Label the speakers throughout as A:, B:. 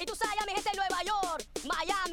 A: Y tú sabes, mi gente en Nueva York, Miami.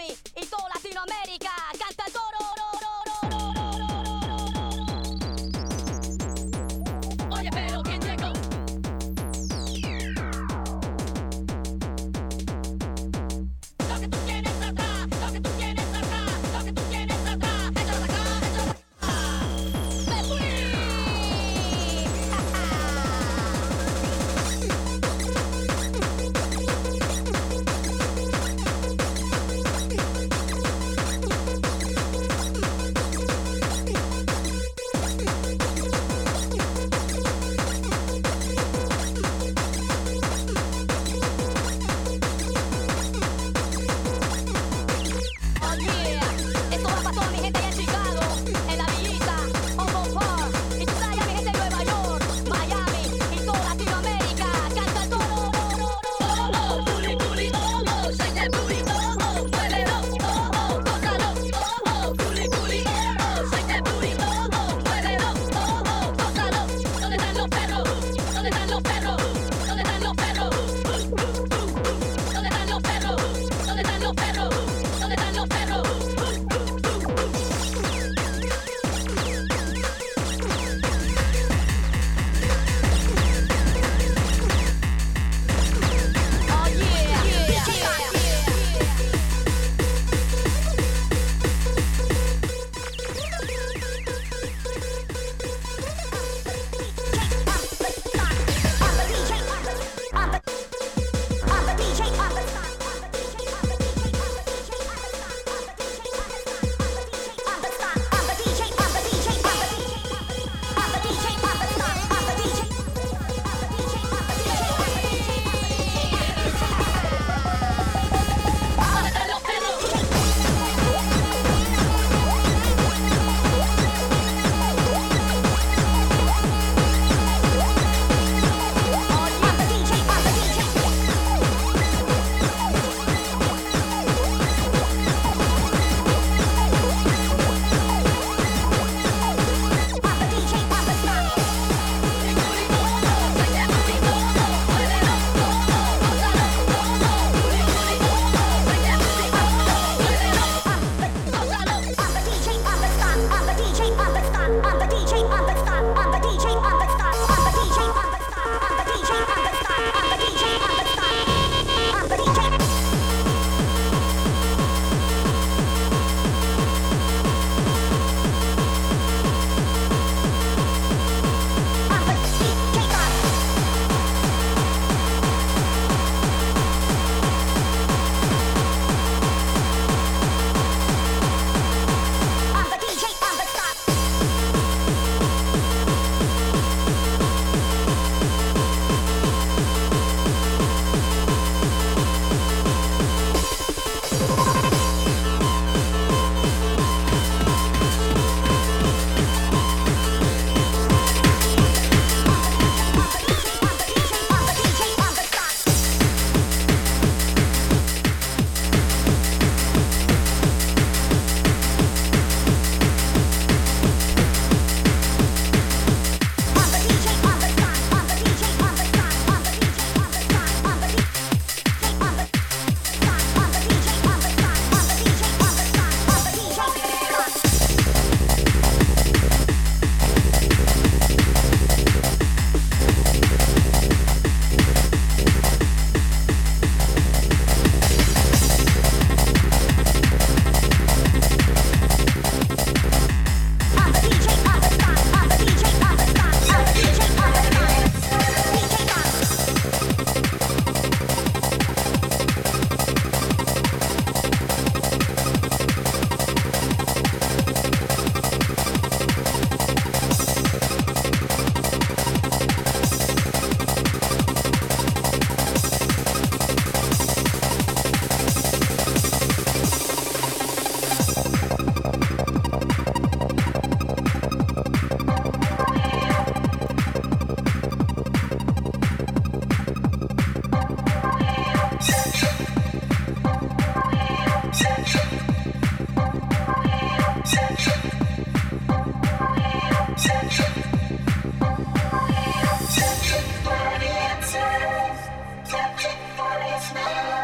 A: It's not.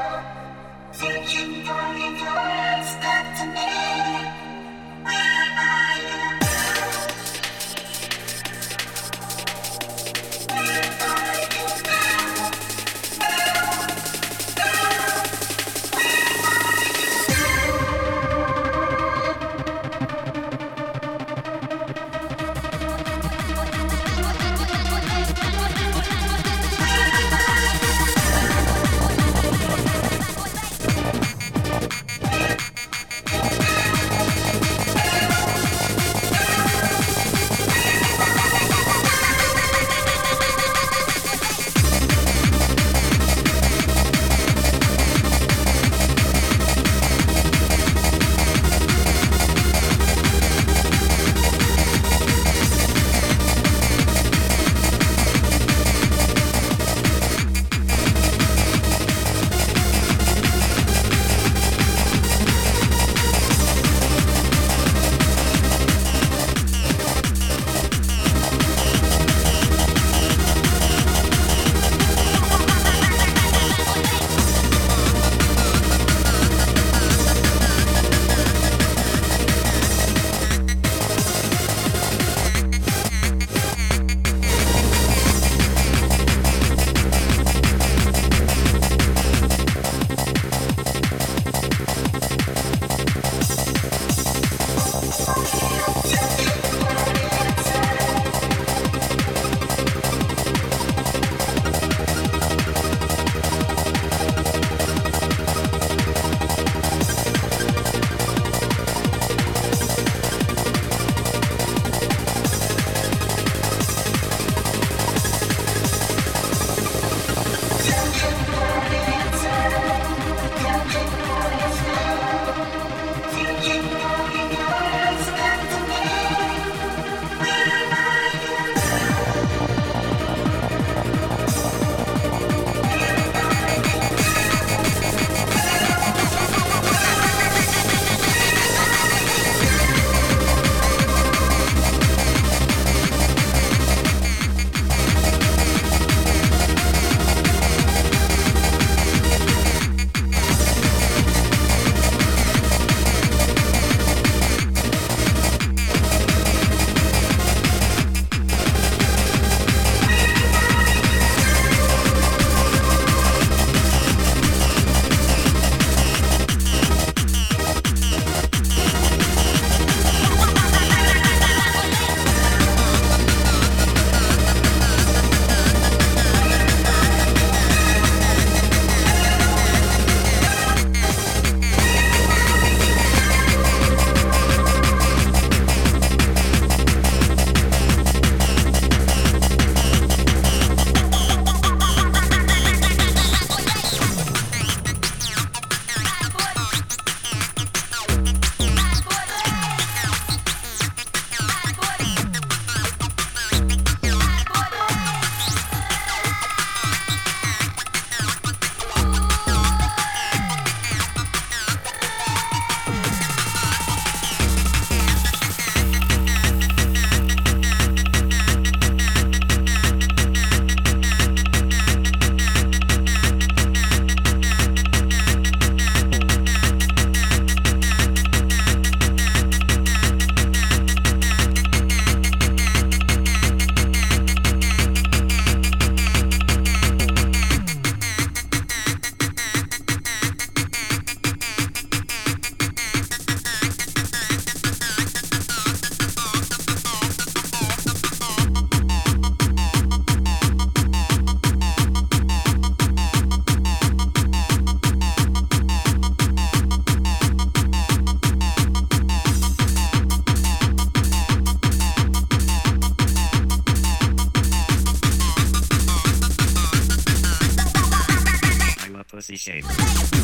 B: pussy shape.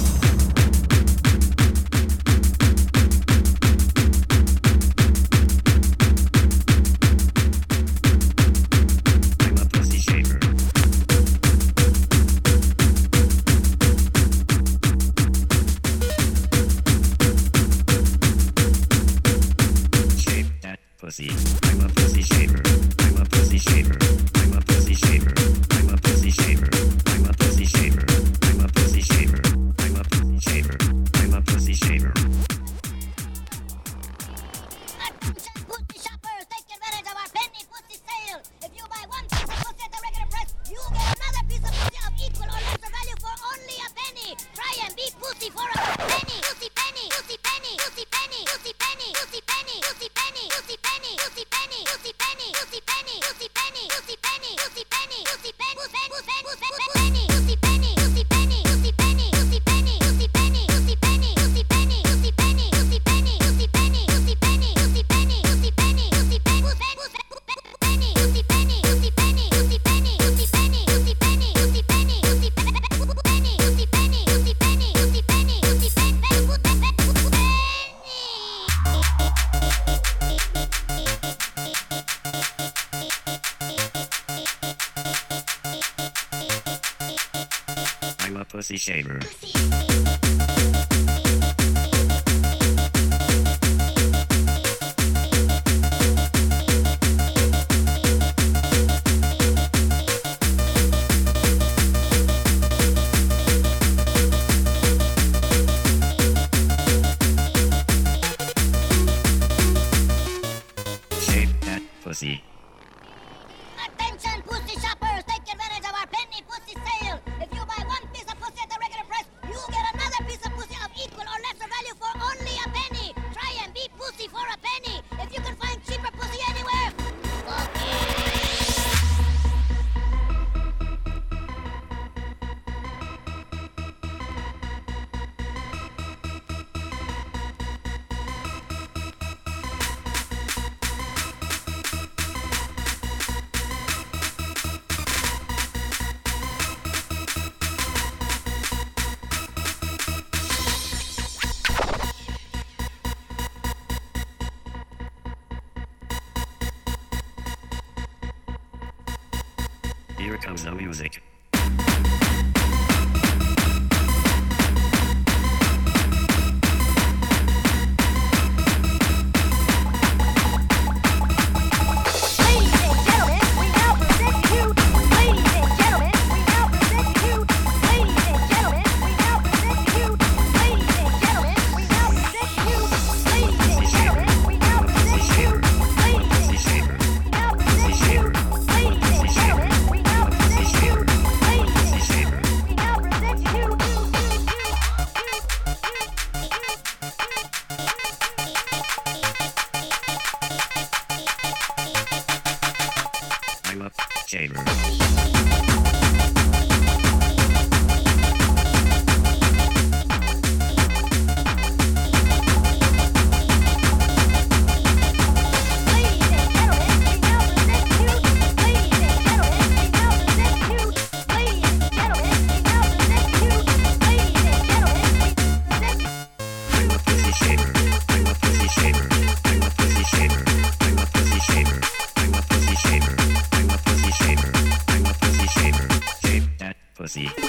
B: Pussy shaver. Shave that pussy. Here comes the music.
C: See.